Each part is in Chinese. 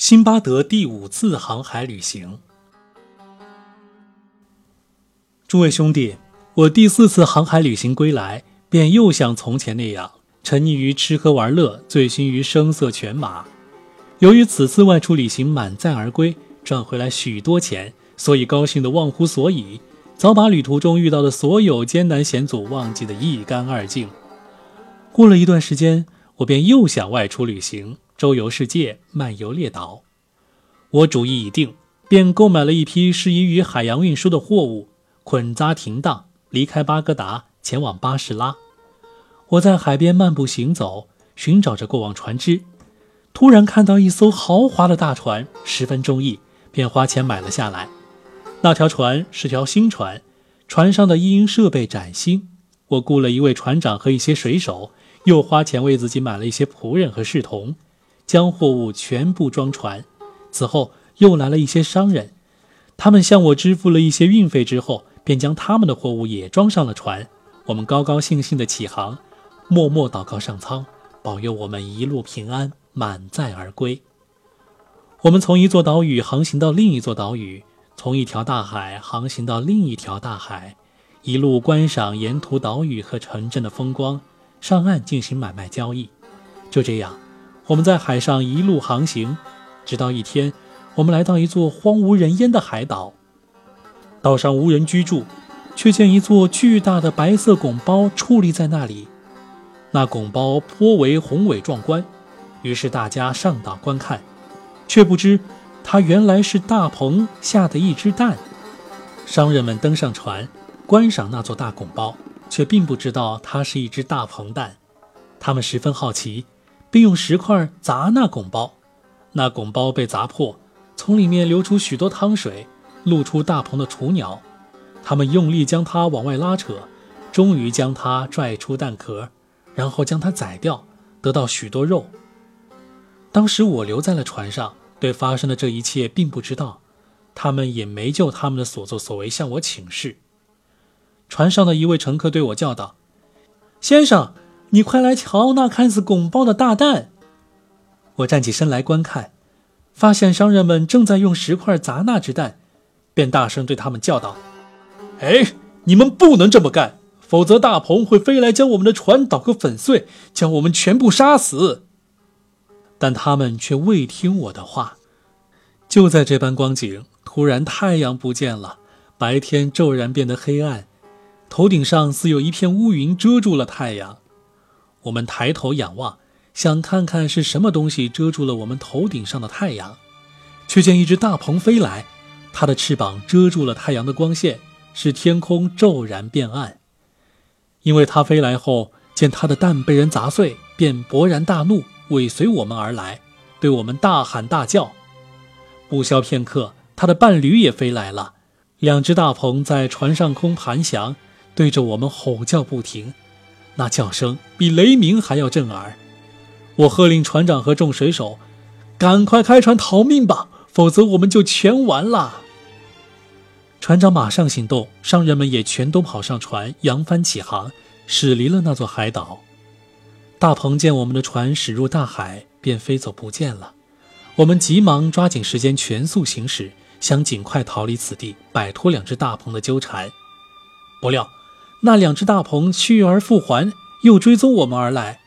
辛巴德第五次航海旅行。诸位兄弟，我第四次航海旅行归来，便又像从前那样，沉溺于吃喝玩乐，醉心于声色犬马。由于此次外出旅行满载而归，赚回来许多钱，所以高兴得忘乎所以，早把旅途中遇到的所有艰难险阻忘记得一干二净。过了一段时间，我便又想外出旅行。周游世界，漫游列岛，我主意已定，便购买了一批适宜于海洋运输的货物，捆扎停当，离开巴格达，前往巴士拉。我在海边漫步行走，寻找着过往船只，突然看到一艘豪华的大船，十分中意，便花钱买了下来。那条船是条新船，船上的一应设备崭新。我雇了一位船长和一些水手，又花钱为自己买了一些仆人和侍童。将货物全部装船，此后又来了一些商人，他们向我支付了一些运费之后，便将他们的货物也装上了船。我们高高兴兴地起航，默默祷告上苍，保佑我们一路平安，满载而归。我们从一座岛屿航行到另一座岛屿，从一条大海航行到另一条大海，一路观赏沿途岛屿和城镇的风光，上岸进行买卖交易。就这样。我们在海上一路航行，直到一天，我们来到一座荒无人烟的海岛。岛上无人居住，却见一座巨大的白色拱包矗立在那里。那拱包颇为宏伟壮观，于是大家上岛观看，却不知它原来是大鹏下的一只蛋。商人们登上船，观赏那座大拱包，却并不知道它是一只大鹏蛋。他们十分好奇。并用石块砸那拱包，那拱包被砸破，从里面流出许多汤水，露出大鹏的雏鸟。他们用力将它往外拉扯，终于将它拽出蛋壳，然后将它宰掉，得到许多肉。当时我留在了船上，对发生的这一切并不知道，他们也没就他们的所作所为向我请示。船上的一位乘客对我叫道：“先生。”你快来瞧那看似拱包的大蛋！我站起身来观看，发现商人们正在用石块砸那只蛋，便大声对他们叫道：“哎，你们不能这么干，否则大鹏会飞来将我们的船捣个粉碎，将我们全部杀死。”但他们却未听我的话。就在这般光景，突然太阳不见了，白天骤然变得黑暗，头顶上似有一片乌云遮住了太阳。我们抬头仰望，想看看是什么东西遮住了我们头顶上的太阳，却见一只大鹏飞来，它的翅膀遮住了太阳的光线，使天空骤然变暗。因为它飞来后，见它的蛋被人砸碎，便勃然大怒，尾随我们而来，对我们大喊大叫。不消片刻，它的伴侣也飞来了，两只大鹏在船上空盘翔，对着我们吼叫不停。那叫声比雷鸣还要震耳，我喝令船长和众水手赶快开船逃命吧，否则我们就全完了。船长马上行动，商人们也全都跑上船，扬帆起航，驶离了那座海岛。大鹏见我们的船驶入大海，便飞走不见了。我们急忙抓紧时间，全速行驶，想尽快逃离此地，摆脱两只大鹏的纠缠。不料。那两只大鹏去而复还，又追踪我们而来。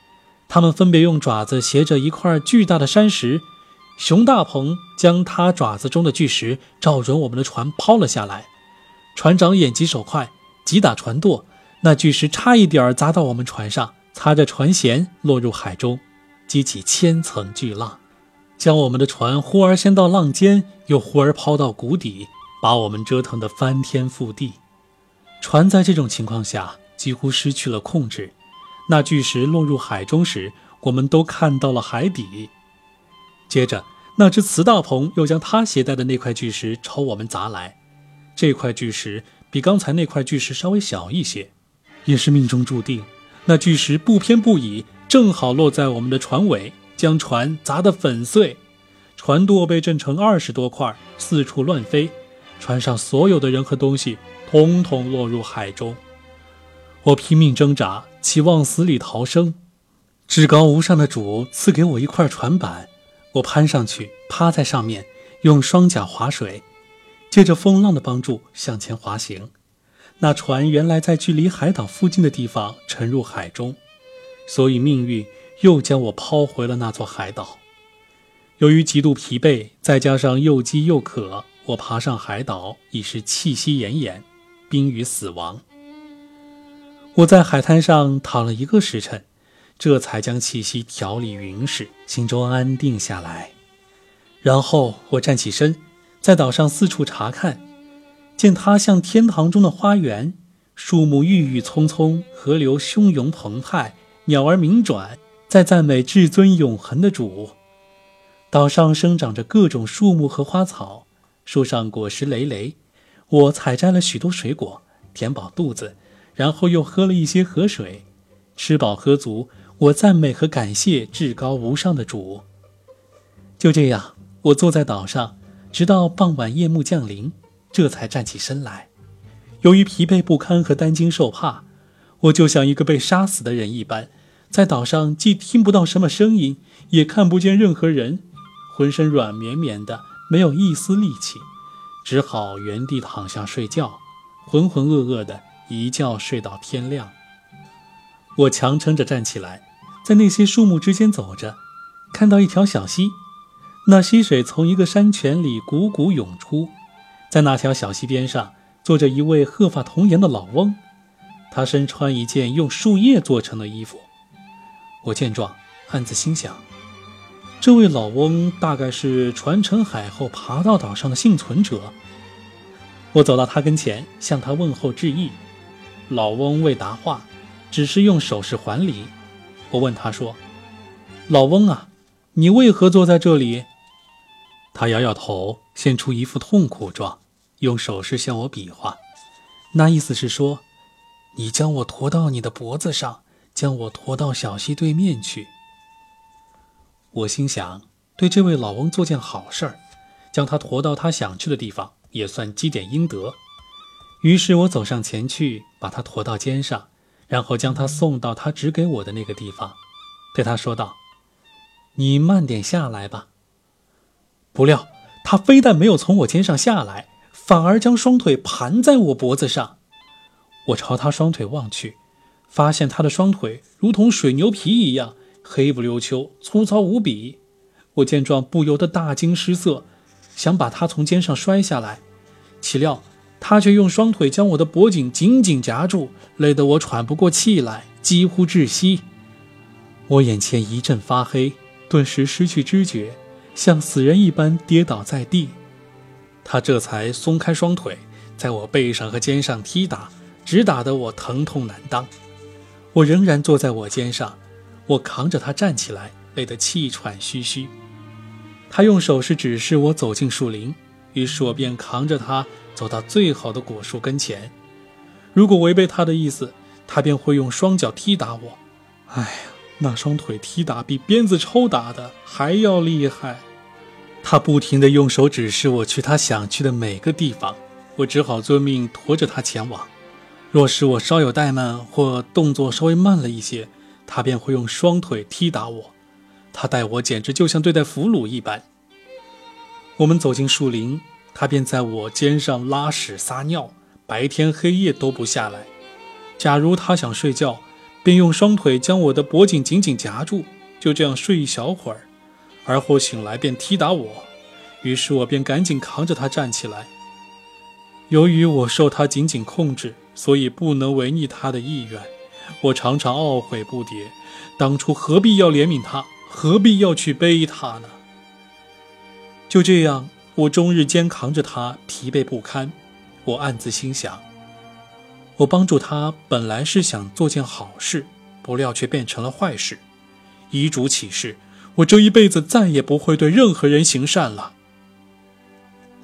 他们分别用爪子挟着一块巨大的山石，熊大鹏将它爪子中的巨石照准我们的船抛了下来。船长眼疾手快，急打船舵，那巨石差一点砸到我们船上，擦着船舷落入海中，激起千层巨浪，将我们的船忽而掀到浪尖，又忽而抛到谷底，把我们折腾得翻天覆地。船在这种情况下几乎失去了控制，那巨石落入海中时，我们都看到了海底。接着，那只雌大鹏又将它携带的那块巨石朝我们砸来。这块巨石比刚才那块巨石稍微小一些，也是命中注定。那巨石不偏不倚，正好落在我们的船尾，将船砸得粉碎，船舵被震成二十多块，四处乱飞。船上所有的人和东西。统统落入海中，我拼命挣扎，期望死里逃生。至高无上的主赐给我一块船板，我攀上去，趴在上面，用双脚划水，借着风浪的帮助向前滑行。那船原来在距离海岛附近的地方沉入海中，所以命运又将我抛回了那座海岛。由于极度疲惫，再加上又饥又渴，我爬上海岛已是气息奄奄，濒于死亡。我在海滩上躺了一个时辰。这才将气息调理匀实，心中安定下来。然后我站起身，在岛上四处查看，见它像天堂中的花园，树木郁郁葱葱，河流汹涌澎湃，鸟儿鸣转，在赞美至尊永恒的主。岛上生长着各种树木和花草，树上果实累累。我采摘了许多水果，填饱肚子，然后又喝了一些河水，吃饱喝足。我赞美和感谢至高无上的主。就这样，我坐在岛上，直到傍晚夜幕降临，这才站起身来。由于疲惫不堪和担惊受怕，我就像一个被杀死的人一般，在岛上既听不到什么声音，也看不见任何人，浑身软绵绵的，没有一丝力气，只好原地躺下睡觉，浑浑噩噩的一觉睡到天亮。我强撑着站起来，在那些树木之间走着，看到一条小溪，那溪水从一个山泉里汩汩涌出，在那条小溪边上坐着一位鹤发童颜的老翁，他身穿一件用树叶做成的衣服。我见状，暗自心想，这位老翁大概是传承海后爬到岛上的幸存者。我走到他跟前，向他问候致意，老翁未答话。只是用手势还礼。我问他说：“老翁啊，你为何坐在这里？”他摇摇头，现出一副痛苦状，用手势向我比划，那意思是说：“你将我驮到你的脖子上，将我驮到小溪对面去。”我心想，对这位老翁做件好事儿，将他驮到他想去的地方，也算积点阴德。于是我走上前去，把他驮到肩上。然后将他送到他指给我的那个地方，对他说道：“你慢点下来吧。”不料他非但没有从我肩上下来，反而将双腿盘在我脖子上。我朝他双腿望去，发现他的双腿如同水牛皮一样黑不溜秋、粗糙无比。我见状不由得大惊失色，想把他从肩上摔下来，岂料……他却用双腿将我的脖颈紧紧夹住，累得我喘不过气来，几乎窒息。我眼前一阵发黑，顿时失去知觉，像死人一般跌倒在地。他这才松开双腿，在我背上和肩上踢打，直打得我疼痛难当。我仍然坐在我肩上，我扛着他站起来，累得气喘吁吁。他用手势指示我走进树林，于是我便扛着他。走到最好的果树跟前，如果违背他的意思，他便会用双脚踢打我。哎呀，那双腿踢打比鞭子抽打的还要厉害。他不停地用手指示我去他想去的每个地方，我只好遵命驮着他前往。若是我稍有怠慢或动作稍微慢了一些，他便会用双腿踢打我。他待我简直就像对待俘虏一般。我们走进树林。他便在我肩上拉屎撒尿，白天黑夜都不下来。假如他想睡觉，便用双腿将我的脖颈紧紧夹住，就这样睡一小会儿，而后醒来便踢打我。于是我便赶紧扛着他站起来。由于我受他紧紧控制，所以不能违逆他的意愿。我常常懊悔不迭，当初何必要怜悯他，何必要去背他呢？就这样。我终日肩扛着他，疲惫不堪。我暗自心想：我帮助他本来是想做件好事，不料却变成了坏事。遗嘱启示：我这一辈子再也不会对任何人行善了。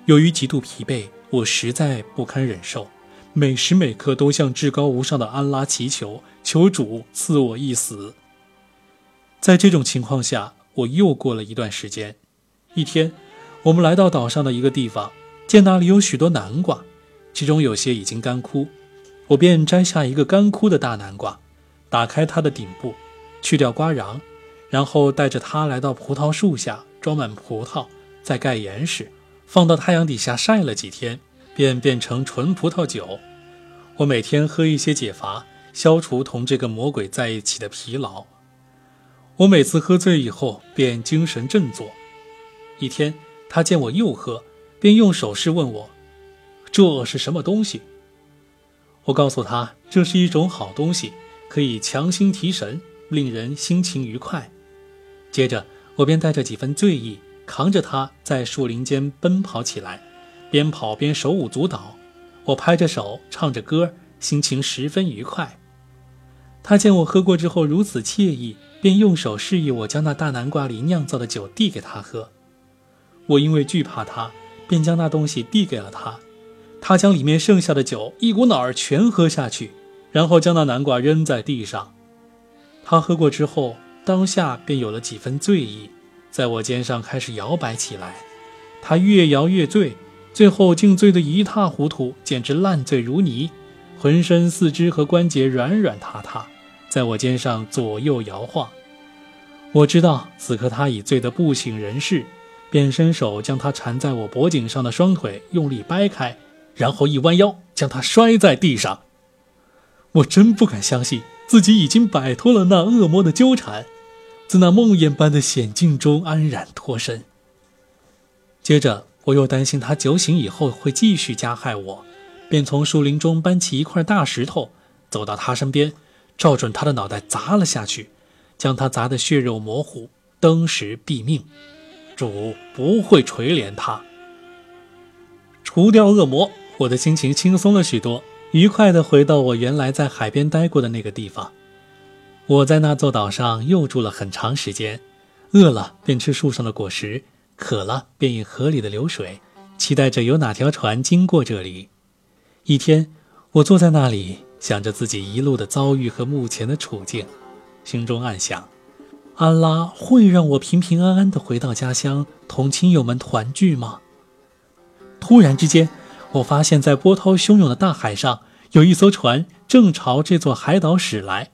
由于极度疲惫，我实在不堪忍受，每时每刻都向至高无上的安拉祈求，求主赐我一死。在这种情况下，我又过了一段时间。一天。我们来到岛上的一个地方，见那里有许多南瓜，其中有些已经干枯。我便摘下一个干枯的大南瓜，打开它的顶部，去掉瓜瓤，然后带着它来到葡萄树下，装满葡萄，再盖严实，放到太阳底下晒了几天，便变成纯葡萄酒。我每天喝一些解乏，消除同这个魔鬼在一起的疲劳。我每次喝醉以后，便精神振作。一天，他见我又喝，便用手势问我：“这是什么东西？”我告诉他：“这是一种好东西，可以强心提神，令人心情愉快。”接着，我便带着几分醉意，扛着他在树林间奔跑起来，边跑边手舞足蹈。我拍着手，唱着歌，心情十分愉快。他见我喝过之后如此惬意，便用手示意我将那大南瓜里酿造的酒递给他喝。我因为惧怕他，便将那东西递给了他。他将里面剩下的酒一股脑儿全喝下去，然后将那南瓜扔在地上。他喝过之后，当下便有了几分醉意，在我肩上开始摇摆起来。他越摇越醉，最后竟醉得一塌糊涂，简直烂醉如泥，浑身四肢和关节软软塌塌，在我肩上左右摇晃。我知道此刻他已醉得不省人事。便伸手将他缠在我脖颈上的双腿用力掰开，然后一弯腰将他摔在地上。我真不敢相信自己已经摆脱了那恶魔的纠缠，自那梦魇般的险境中安然脱身。接着我又担心他酒醒以后会继续加害我，便从树林中搬起一块大石头，走到他身边，照准他的脑袋砸了下去，将他砸得血肉模糊，登时毙命。主不会垂怜他，除掉恶魔，我的心情轻松了许多，愉快地回到我原来在海边待过的那个地方。我在那座岛上又住了很长时间，饿了便吃树上的果实，渴了便饮河里的流水，期待着有哪条船经过这里。一天，我坐在那里，想着自己一路的遭遇和目前的处境，心中暗想。安拉会让我平平安安的回到家乡，同亲友们团聚吗？突然之间，我发现，在波涛汹涌的大海上，有一艘船正朝这座海岛驶来。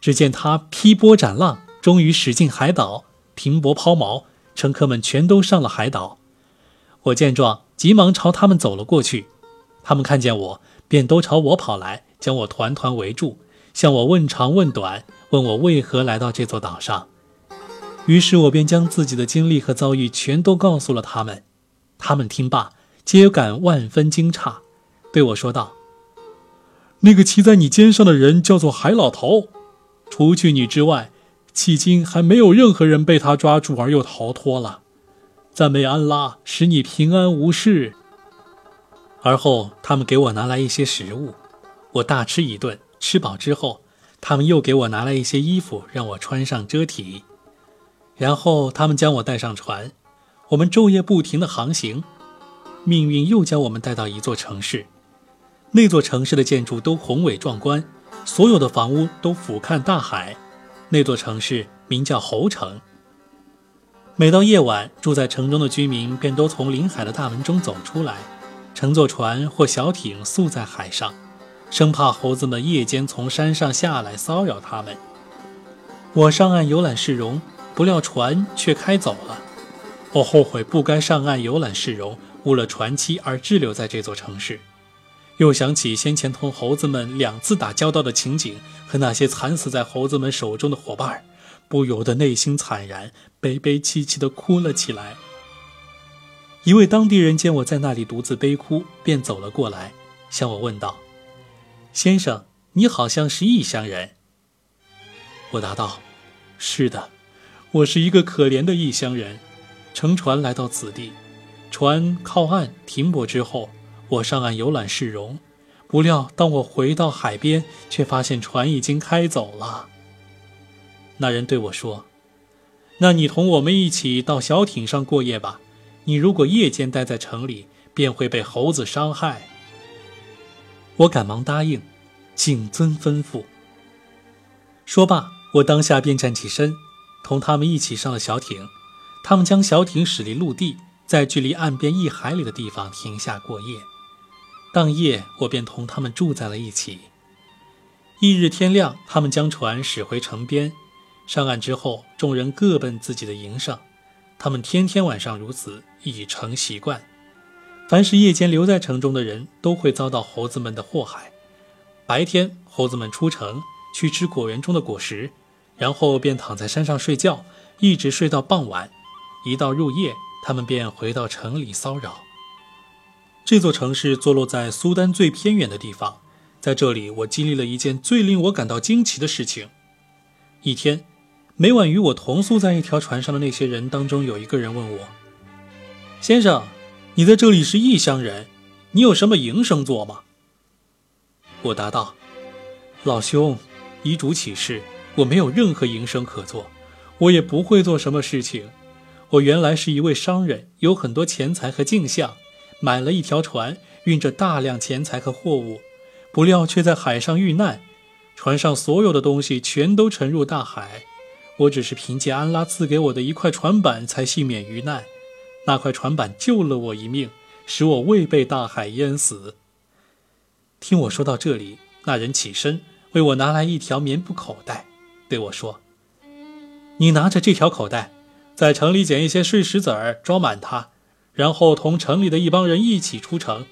只见它劈波斩浪，终于驶进海岛，停泊抛锚，乘客们全都上了海岛。我见状，急忙朝他们走了过去。他们看见我，便都朝我跑来，将我团团围住，向我问长问短。问我为何来到这座岛上，于是我便将自己的经历和遭遇全都告诉了他们。他们听罢，皆感万分惊诧，对我说道：“那个骑在你肩上的人叫做海老头，除去你之外，迄今还没有任何人被他抓住而又逃脱了。赞美安拉，使你平安无事。”而后，他们给我拿来一些食物，我大吃一顿，吃饱之后。他们又给我拿来一些衣服，让我穿上遮体，然后他们将我带上船，我们昼夜不停地航行。命运又将我们带到一座城市，那座城市的建筑都宏伟壮观，所有的房屋都俯瞰大海。那座城市名叫侯城。每到夜晚，住在城中的居民便都从临海的大门中走出来，乘坐船或小艇宿在海上。生怕猴子们夜间从山上下来骚扰他们。我上岸游览市容，不料船却开走了。我后悔不该上岸游览市容，误了船期而滞留在这座城市。又想起先前同猴子们两次打交道的情景和那些惨死在猴子们手中的伙伴，不由得内心惨然，悲悲戚戚地哭了起来。一位当地人见我在那里独自悲哭，便走了过来，向我问道。先生，你好像是异乡人。我答道：“是的，我是一个可怜的异乡人，乘船来到此地。船靠岸停泊之后，我上岸游览市容，不料当我回到海边，却发现船已经开走了。”那人对我说：“那你同我们一起到小艇上过夜吧。你如果夜间待在城里，便会被猴子伤害。”我赶忙答应，谨遵吩咐。说罢，我当下便站起身，同他们一起上了小艇。他们将小艇驶离陆地，在距离岸边一海里的地方停下过夜。当夜，我便同他们住在了一起。翌日天亮，他们将船驶回城边。上岸之后，众人各奔自己的营上。他们天天晚上如此，已成习惯。凡是夜间留在城中的人，都会遭到猴子们的祸害。白天，猴子们出城去吃果园中的果实，然后便躺在山上睡觉，一直睡到傍晚。一到入夜，他们便回到城里骚扰。这座城市坐落在苏丹最偏远的地方，在这里，我经历了一件最令我感到惊奇的事情。一天，每晚与我同宿在一条船上的那些人当中，有一个人问我：“先生，你在这里是异乡人，你有什么营生做吗？”我答道：“老兄，依主起誓，我没有任何营生可做，我也不会做什么事情。我原来是一位商人，有很多钱财和镜像。”买了一条船，运着大量钱财和货物，不料却在海上遇难，船上所有的东西全都沉入大海。我只是凭借安拉赐给我的一块船板才幸免于难，那块船板救了我一命，使我未被大海淹死。听我说到这里，那人起身为我拿来一条棉布口袋，对我说：“你拿着这条口袋，在城里捡一些碎石子儿，装满它。”然后同城里的一帮人一起出城，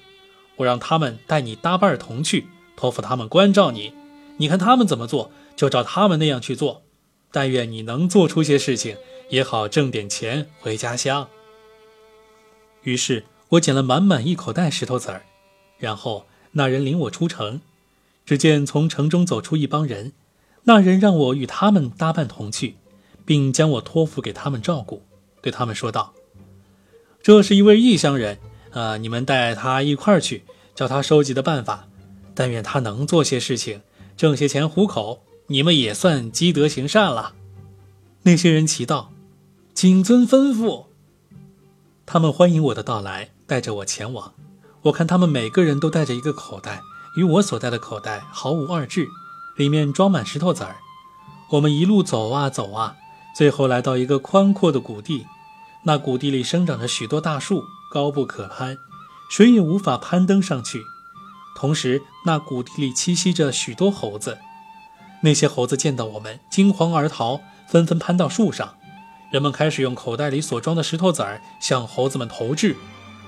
我让他们带你搭伴同去，托付他们关照你。你看他们怎么做，就照他们那样去做。但愿你能做出些事情，也好挣点钱回家乡。于是我捡了满满一口袋石头子儿，然后那人领我出城。只见从城中走出一帮人，那人让我与他们搭伴同去，并将我托付给他们照顾，对他们说道。这是一位异乡人，啊，你们带他一块儿去，教他收集的办法。但愿他能做些事情，挣些钱糊口，你们也算积德行善了。那些人齐道：“谨遵吩咐。”他们欢迎我的到来，带着我前往。我看他们每个人都带着一个口袋，与我所带的口袋毫无二致，里面装满石头子儿。我们一路走啊走啊，最后来到一个宽阔的谷地。那谷地里生长着许多大树，高不可攀，谁也无法攀登上去。同时，那谷地里栖息着许多猴子。那些猴子见到我们，惊慌而逃，纷纷攀到树上。人们开始用口袋里所装的石头子儿向猴子们投掷，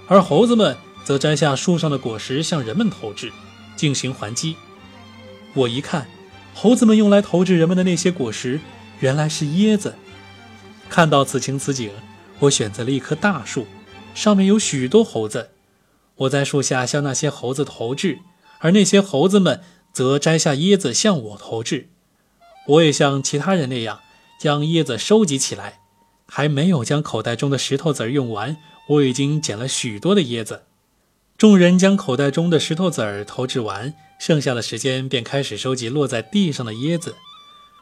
而猴子们则摘下树上的果实向人们投掷，进行还击。我一看，猴子们用来投掷人们的那些果实，原来是椰子。看到此情此景。我选择了一棵大树，上面有许多猴子。我在树下向那些猴子投掷，而那些猴子们则摘下椰子向我投掷。我也像其他人那样将椰子收集起来，还没有将口袋中的石头子儿用完，我已经捡了许多的椰子。众人将口袋中的石头子儿投掷完，剩下的时间便开始收集落在地上的椰子。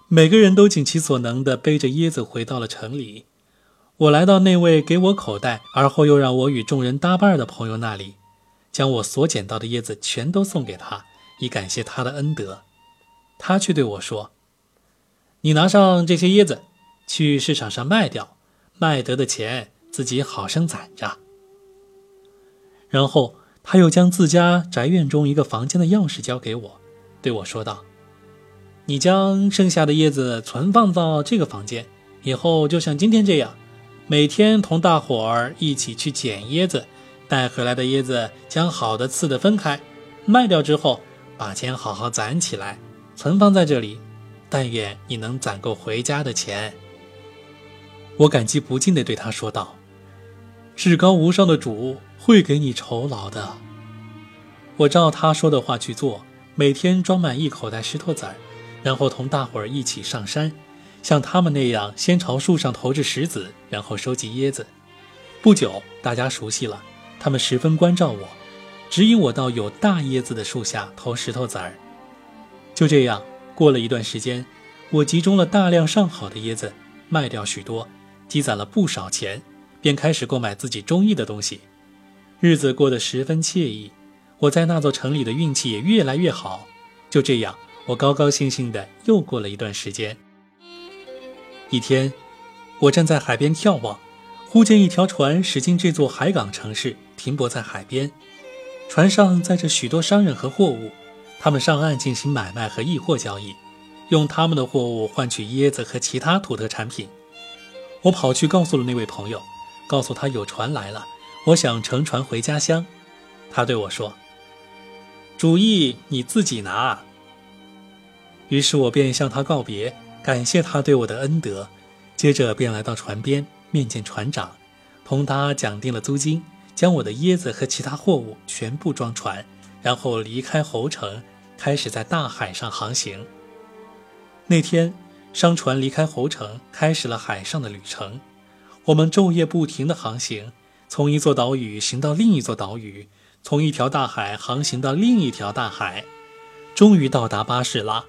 每个人都尽其所能地背着椰子回到了城里。我来到那位给我口袋，而后又让我与众人搭伴的朋友那里，将我所捡到的椰子全都送给他，以感谢他的恩德。他却对我说：“你拿上这些椰子，去市场上卖掉，卖得的钱自己好生攒着。”然后他又将自家宅院中一个房间的钥匙交给我，对我说道：“你将剩下的椰子存放到这个房间，以后就像今天这样。”每天同大伙儿一起去捡椰子，带回来的椰子将好的、次的分开，卖掉之后，把钱好好攒起来，存放在这里。但愿你能攒够回家的钱。我感激不尽地对他说道：“至高无上的主会给你酬劳的。”我照他说的话去做，每天装满一口袋石头子儿，然后同大伙儿一起上山。像他们那样，先朝树上投掷石子，然后收集椰子。不久，大家熟悉了，他们十分关照我，指引我到有大椰子的树下投石头子儿。就这样，过了一段时间，我集中了大量上好的椰子，卖掉许多，积攒了不少钱，便开始购买自己中意的东西。日子过得十分惬意，我在那座城里的运气也越来越好。就这样，我高高兴兴的又过了一段时间。一天，我站在海边眺望，忽见一条船驶进这座海港城市，停泊在海边。船上载着许多商人和货物，他们上岸进行买卖和易货交易，用他们的货物换取椰子和其他土特产品。我跑去告诉了那位朋友，告诉他有船来了，我想乘船回家乡。他对我说：“主意你自己拿。”于是我便向他告别，感谢他对我的恩德，接着便来到船边面见船长，同他讲定了租金，将我的椰子和其他货物全部装船，然后离开侯城，开始在大海上航行。那天，商船离开侯城，开始了海上的旅程。我们昼夜不停地航行，从一座岛屿行到另一座岛屿，从一条大海航行到另一条大海，终于到达巴士拉。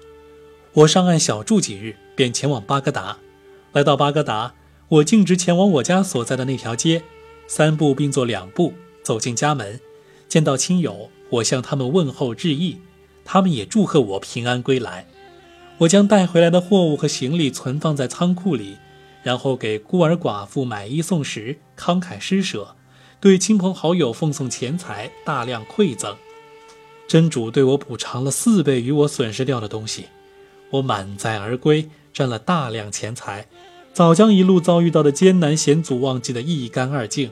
我上岸小住几日，便前往巴格达。来到巴格达，我径直前往我家所在的那条街，三步并作两步走进家门，见到亲友，我向他们问候致意，他们也祝贺我平安归来。我将带回来的货物和行李存放在仓库里。然后给孤儿寡妇买衣送食，慷慨施舍，对亲朋好友奉送钱财，大量馈赠。真主对我补偿了四倍于我损失掉的东西，我满载而归，赚了大量钱财，早将一路遭遇到的艰难险阻忘记得一干二净，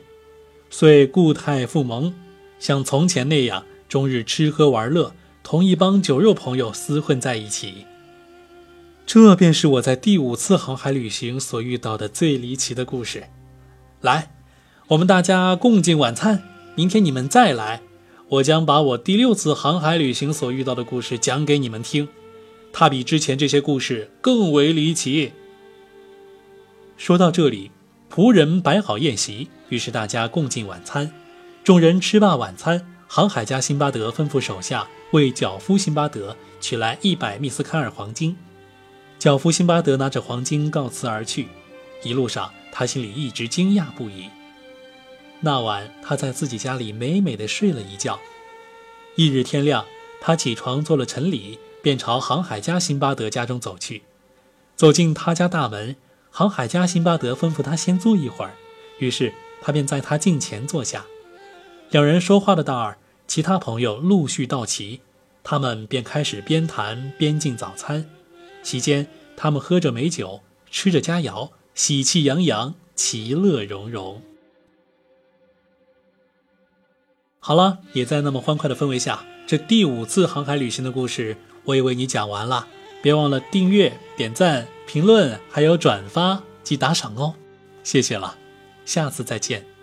遂故态复萌，像从前那样，终日吃喝玩乐，同一帮酒肉朋友厮混在一起。这便是我在第五次航海旅行所遇到的最离奇的故事。来，我们大家共进晚餐。明天你们再来，我将把我第六次航海旅行所遇到的故事讲给你们听。它比之前这些故事更为离奇。说到这里，仆人摆好宴席，于是大家共进晚餐。众人吃罢晚餐，航海家辛巴德吩咐手下为脚夫辛巴德取来一百密斯坎尔黄金。脚夫辛巴德拿着黄金告辞而去，一路上他心里一直惊讶不已。那晚他在自己家里美美的睡了一觉。翌日天亮，他起床做了晨礼，便朝航海家辛巴德家中走去。走进他家大门，航海家辛巴德吩咐他先坐一会儿，于是他便在他近前坐下。两人说话的当儿，其他朋友陆续到齐，他们便开始边谈边进早餐。期间，他们喝着美酒，吃着佳肴，喜气洋洋，其乐融融。好了，也在那么欢快的氛围下，这第五次航海旅行的故事，我也为你讲完了。别忘了订阅、点赞、评论，还有转发及打赏哦，谢谢了，下次再见。